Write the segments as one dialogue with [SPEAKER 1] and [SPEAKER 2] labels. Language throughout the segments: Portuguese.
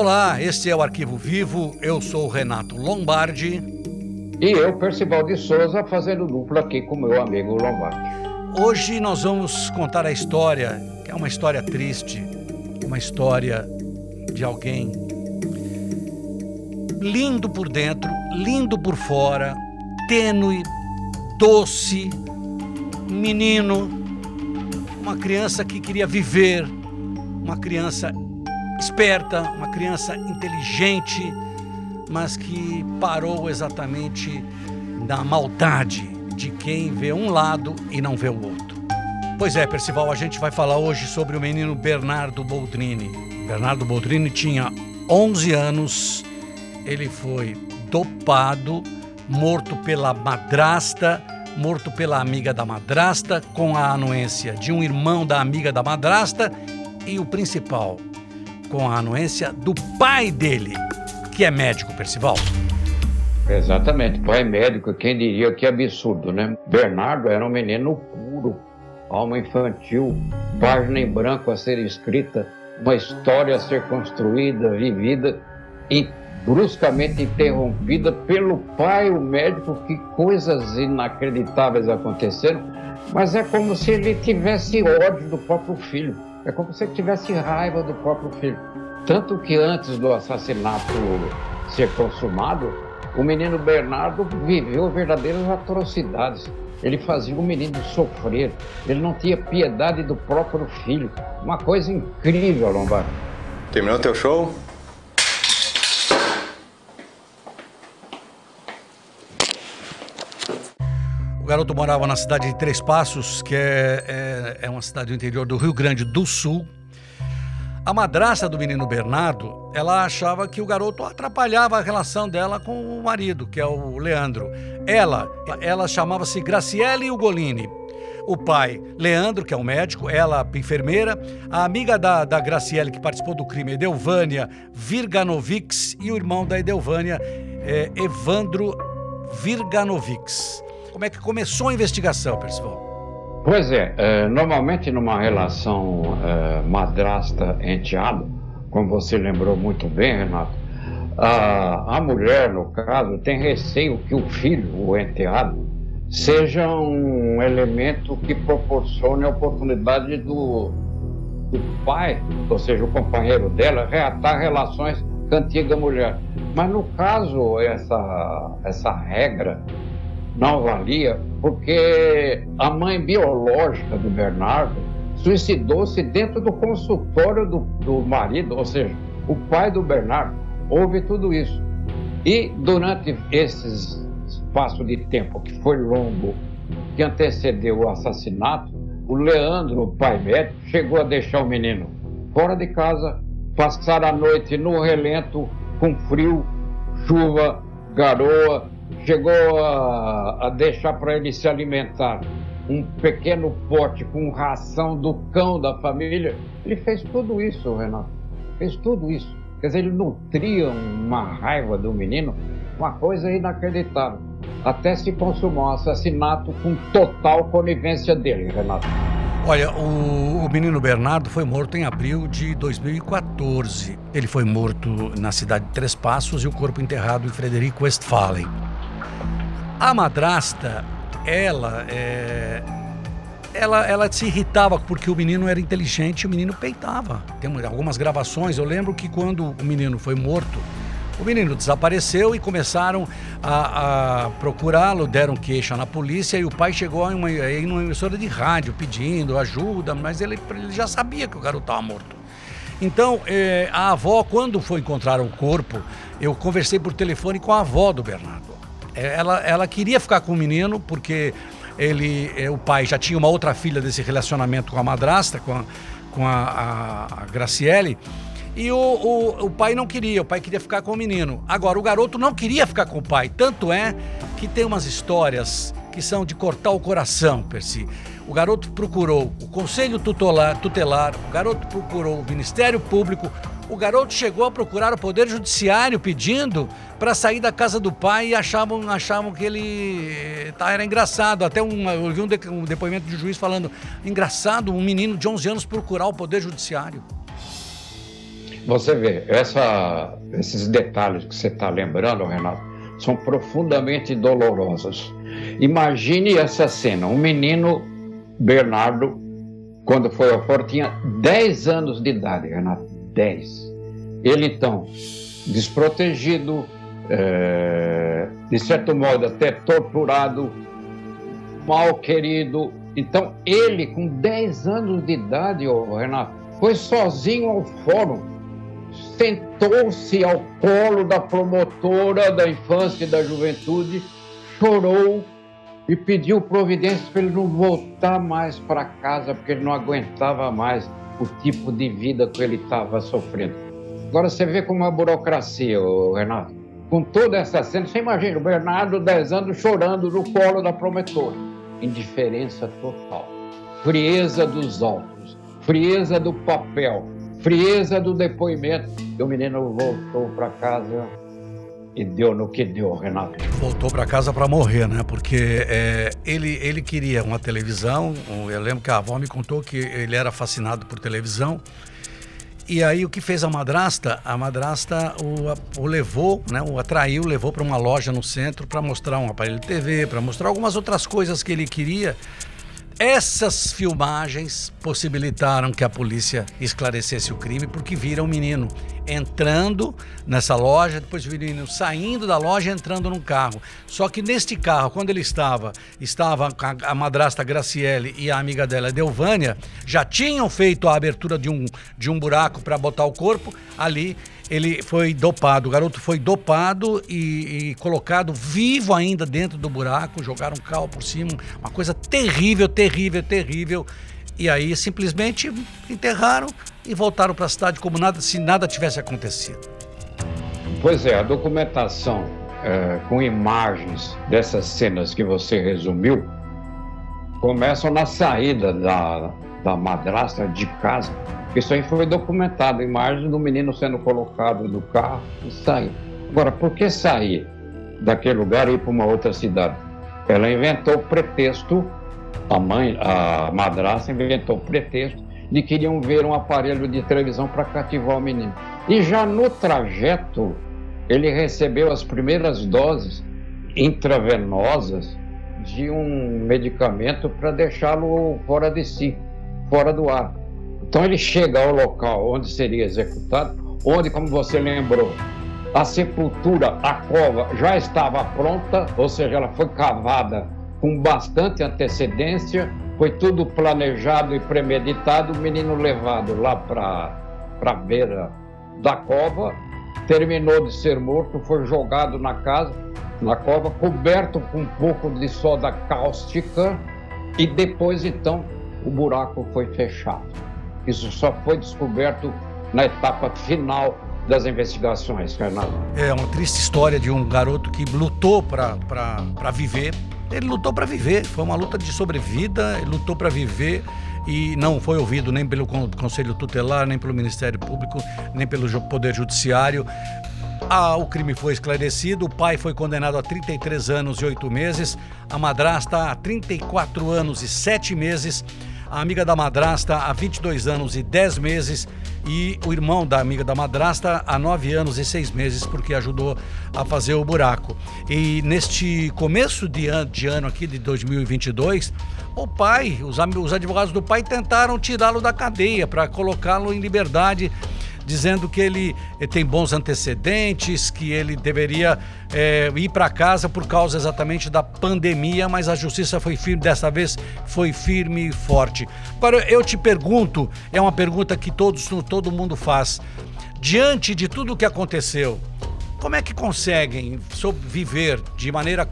[SPEAKER 1] Olá, este é o Arquivo Vivo. Eu sou o Renato Lombardi.
[SPEAKER 2] E eu, Percival de Souza, fazendo dupla aqui com meu amigo Lombardi.
[SPEAKER 1] Hoje nós vamos contar a história, que é uma história triste, uma história de alguém lindo por dentro, lindo por fora, tênue, doce, menino, uma criança que queria viver, uma criança esperta, uma criança inteligente, mas que parou exatamente na maldade de quem vê um lado e não vê o outro. Pois é, Percival, a gente vai falar hoje sobre o menino Bernardo Boldrini. Bernardo Boldrini tinha 11 anos, ele foi dopado, morto pela madrasta, morto pela amiga da madrasta, com a anuência de um irmão da amiga da madrasta e o principal, com a anuência do pai dele, que é médico, Percival.
[SPEAKER 2] Exatamente, pai médico, quem diria que absurdo, né? Bernardo era um menino puro, alma infantil, página em branco a ser escrita, uma história a ser construída, vivida e bruscamente interrompida pelo pai, o médico, que coisas inacreditáveis aconteceram, mas é como se ele tivesse ódio do próprio filho. É como se ele tivesse raiva do próprio filho. Tanto que antes do assassinato ser consumado, o menino Bernardo viveu verdadeiras atrocidades. Ele fazia o menino sofrer. Ele não tinha piedade do próprio filho. Uma coisa incrível, Lombardo.
[SPEAKER 3] Terminou teu show?
[SPEAKER 1] Garoto morava na cidade de Três Passos, que é, é, é uma cidade do interior do Rio Grande do Sul. A madrasta do menino Bernardo, ela achava que o garoto atrapalhava a relação dela com o marido, que é o Leandro. Ela, ela chamava-se Graciele Ugolini. O pai, Leandro, que é um médico, ela, enfermeira, a amiga da, da Graciele, que participou do crime, Edelvânia Virganovics, e o irmão da Edelvânia, é, Evandro Virganovics. Como é que começou a investigação, Percival?
[SPEAKER 2] Pois é, é normalmente numa relação é, madrasta-enteado, como você lembrou muito bem, Renato, a, a mulher, no caso, tem receio que o filho, o enteado, seja um elemento que proporcione a oportunidade do, do pai, ou seja, o companheiro dela, reatar relações com a antiga mulher. Mas no caso, essa, essa regra não valia, porque a mãe biológica do Bernardo suicidou-se dentro do consultório do, do marido, ou seja, o pai do Bernardo. Houve tudo isso. E durante esse espaço de tempo, que foi longo, que antecedeu o assassinato, o Leandro, o pai médico, chegou a deixar o menino fora de casa, passar a noite no relento, com frio, chuva, garoa, chegou a, a deixar para ele se alimentar um pequeno pote com ração do cão da família. Ele fez tudo isso, Renato. Fez tudo isso. Quer dizer, ele nutria uma raiva do menino, uma coisa inacreditável. Até se consumou um assassinato com total conivência dele, Renato.
[SPEAKER 1] Olha, o, o, menino Bernardo foi morto em abril de 2014. Ele foi morto na cidade de Três Passos e o corpo enterrado em Frederico Westphalen. A madrasta, ela, é, ela, ela se irritava porque o menino era inteligente e o menino peitava. Tem algumas gravações. Eu lembro que quando o menino foi morto, o menino desapareceu e começaram a, a procurá-lo, deram queixa na polícia e o pai chegou em uma, em uma emissora de rádio pedindo ajuda, mas ele, ele já sabia que o garoto estava morto. Então, eh, a avó, quando foi encontrar o corpo, eu conversei por telefone com a avó do Bernardo. Ela, ela queria ficar com o menino porque ele, é, o pai já tinha uma outra filha desse relacionamento com a madrasta, com a, com a, a Graciele. E o, o, o, pai não queria, o pai queria ficar com o menino. Agora, o garoto não queria ficar com o pai. Tanto é que tem umas histórias que são de cortar o coração, Percy. O garoto procurou o Conselho tutelar, tutelar o garoto procurou o Ministério Público, o garoto chegou a procurar o Poder Judiciário pedindo para sair da casa do pai e achavam, achavam que ele tá, era engraçado. Até um, eu vi um, de, um depoimento de juiz falando: engraçado um menino de 11 anos procurar o Poder Judiciário.
[SPEAKER 2] Você vê, essa, esses detalhes que você está lembrando, Renato, são profundamente dolorosos. Imagine essa cena: um menino, Bernardo, quando foi ao foro, tinha 10 anos de idade, Renato. 10. Ele então, desprotegido, é, de certo modo até torturado, mal querido. Então, ele, com 10 anos de idade, oh, Renato, foi sozinho ao fórum, sentou-se ao colo da promotora da infância e da juventude, chorou e pediu providência para ele não voltar mais para casa, porque ele não aguentava mais o tipo de vida que ele estava sofrendo. Agora você vê como a burocracia, Renato. Com toda essa cena, você imagina o Bernardo, 10 anos, chorando no colo da promotora. Indiferença total. Frieza dos autos, frieza do papel, frieza do depoimento. E o menino voltou para casa e deu no que deu, Renato.
[SPEAKER 1] Voltou para casa para morrer, né? Porque é, ele, ele queria uma televisão. Eu lembro que a avó me contou que ele era fascinado por televisão. E aí o que fez a madrasta? A madrasta o, o levou, né, o atraiu, levou para uma loja no centro para mostrar um aparelho de TV, para mostrar algumas outras coisas que ele queria essas filmagens possibilitaram que a polícia esclarecesse o crime porque viram o menino entrando nessa loja, depois o menino saindo da loja entrando num carro. Só que neste carro, quando ele estava, estava a madrasta Graciele e a amiga dela, Delvânia, já tinham feito a abertura de um, de um buraco para botar o corpo ali ele foi dopado, o garoto foi dopado e, e, colocado vivo ainda dentro do buraco, jogaram um carro por cima, uma coisa terrível, terrível, terrível. E aí simplesmente enterraram e voltaram para a cidade como nada, se nada tivesse acontecido.
[SPEAKER 2] Pois é, a documentação é, com imagens dessas cenas que você resumiu começam na saída da, da madrasta de casa isso aí foi documentado, imagens do menino sendo colocado do carro e saindo. Agora, por que sair daquele lugar e ir para uma outra cidade? Ela inventou o pretexto, a mãe, a madrasta inventou o pretexto de que iriam ver um aparelho de televisão para cativar o menino. E já no trajeto, ele recebeu as primeiras doses intravenosas de um medicamento para deixá-lo fora de si, fora do ar. Então ele chega ao local onde seria executado, onde, como você lembrou, a sepultura, a cova já estava pronta, ou seja, ela foi cavada com bastante antecedência, foi tudo planejado e premeditado, o menino levado lá para a beira da cova, terminou de ser morto, foi jogado na casa, na cova, coberto com um pouco de soda cáustica, e depois então o buraco foi fechado. Isso só foi descoberto na etapa final das investigações, Fernando.
[SPEAKER 1] É uma triste história de um garoto que lutou para viver. Ele lutou para viver, foi uma luta de sobrevida, ele lutou para viver e não foi ouvido nem pelo Conselho Tutelar, nem pelo Ministério Público, nem pelo Poder Judiciário. Ah, o crime foi esclarecido, o pai foi condenado a 33 anos e 8 meses, a madrasta a 34 anos e 7 meses. A amiga da madrasta há 22 anos e 10 meses. E o irmão da amiga da madrasta há 9 anos e 6 meses, porque ajudou a fazer o buraco. E neste começo de ano, de ano aqui, de 2022, o pai, os, os advogados do pai tentaram tirá-lo da cadeia para colocá-lo em liberdade dizendo que ele eh, tem bons antecedentes, que ele deveria é, ir para casa por causa exatamente da pandemia, mas a justiça foi firme, dessa vez foi firme e forte. Agora eu te pergunto, é uma pergunta que todos, todo mundo faz. Diante de tudo o que aconteceu, como é que conseguem viver de maneira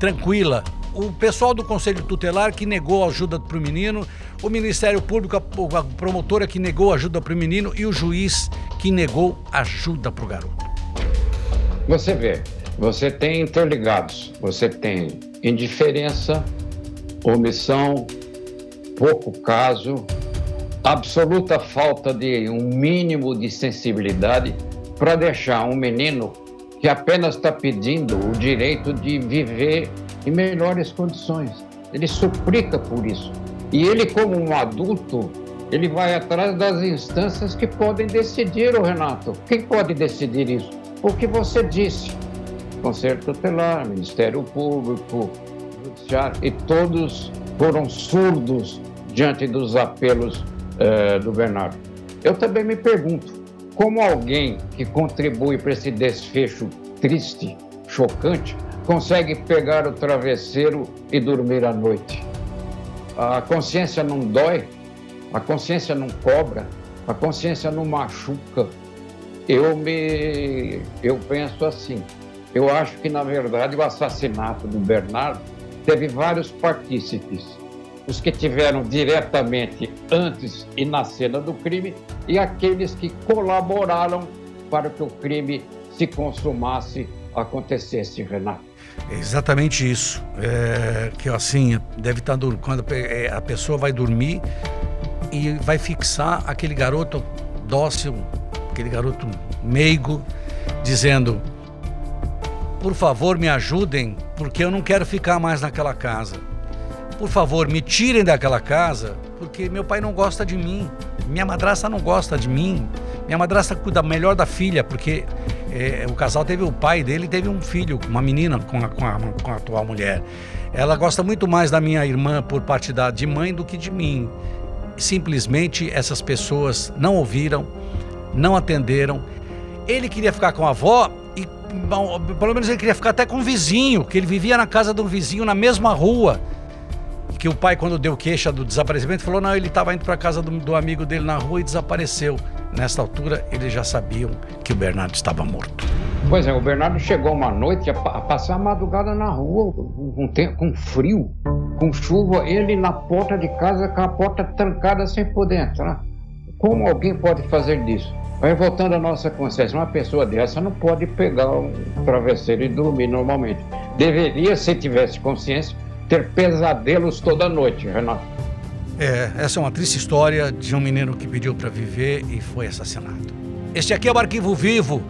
[SPEAKER 1] tranquila o pessoal do Conselho Tutelar que negou ajuda para o menino, o Ministério Público, a promotora que negou ajuda para o menino e o juiz que negou ajuda para o garoto.
[SPEAKER 2] Você vê, você tem interligados, você tem indiferença, omissão, pouco caso, absoluta falta de um mínimo de sensibilidade para deixar um menino que apenas está pedindo o direito de viver em melhores condições. Ele suplica por isso. E ele, como um adulto, ele vai atrás das instâncias que podem decidir, o Renato. Quem pode decidir isso? O que você disse. Conselho Tutelar, Ministério Público, Judiciário, e todos foram surdos diante dos apelos eh, do Bernardo. Eu também me pergunto, como alguém que contribui para esse desfecho triste, chocante, consegue pegar o travesseiro e dormir à noite? A consciência não dói? A consciência não cobra? A consciência não machuca? Eu me eu penso assim. Eu acho que na verdade o assassinato do Bernardo teve vários partícipes. Os que tiveram diretamente antes e na cena do crime e aqueles que colaboraram para que o crime se consumasse, acontecesse, Renato.
[SPEAKER 1] Exatamente isso. É, que assim, deve estar tá quando é, a pessoa vai dormir e vai fixar aquele garoto dócil, aquele garoto meigo, dizendo: Por favor, me ajudem, porque eu não quero ficar mais naquela casa. Por favor, me tirem daquela casa, porque meu pai não gosta de mim. Minha madrasta não gosta de mim. Minha madrasta cuida melhor da filha, porque é, o casal teve o pai dele teve um filho, uma menina com a, com, a, com a atual mulher. Ela gosta muito mais da minha irmã por parte da, de mãe do que de mim. Simplesmente essas pessoas não ouviram, não atenderam. Ele queria ficar com a avó e bom, pelo menos ele queria ficar até com o vizinho, que ele vivia na casa do vizinho na mesma rua que o pai, quando deu queixa do desaparecimento, falou: não, ele estava indo para a casa do, do, amigo dele na rua e desapareceu. Nesta altura, eles já sabiam que o Bernardo estava morto.
[SPEAKER 2] Pois é, o Bernardo chegou uma noite a, passar a madrugada na rua, com, com frio, com chuva, ele na porta de casa com a porta trancada sem poder entrar. Como alguém pode fazer disso? Aí voltando à nossa consciência, uma pessoa dessa não pode pegar um travesseiro e dormir normalmente. Deveria, se tivesse consciência, ter pesadelos toda noite, Renato.
[SPEAKER 1] É, essa é uma triste história de um menino que pediu para viver e foi assassinado. Este aqui é o Arquivo Vivo.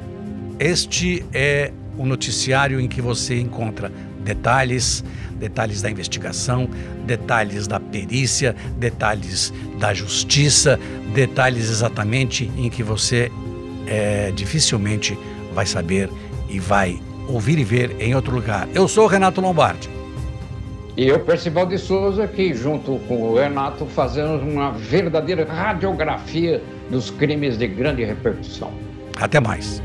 [SPEAKER 1] Este é o noticiário em que você encontra detalhes, detalhes da investigação, detalhes da perícia, detalhes da justiça, detalhes exatamente em que você é, dificilmente vai saber e vai ouvir e ver em outro lugar. Eu sou o Renato Lombardi.
[SPEAKER 2] E eu, Percival de Souza, que junto com o Renato fazemos uma verdadeira radiografia dos crimes de grande repercussão.
[SPEAKER 1] Até mais.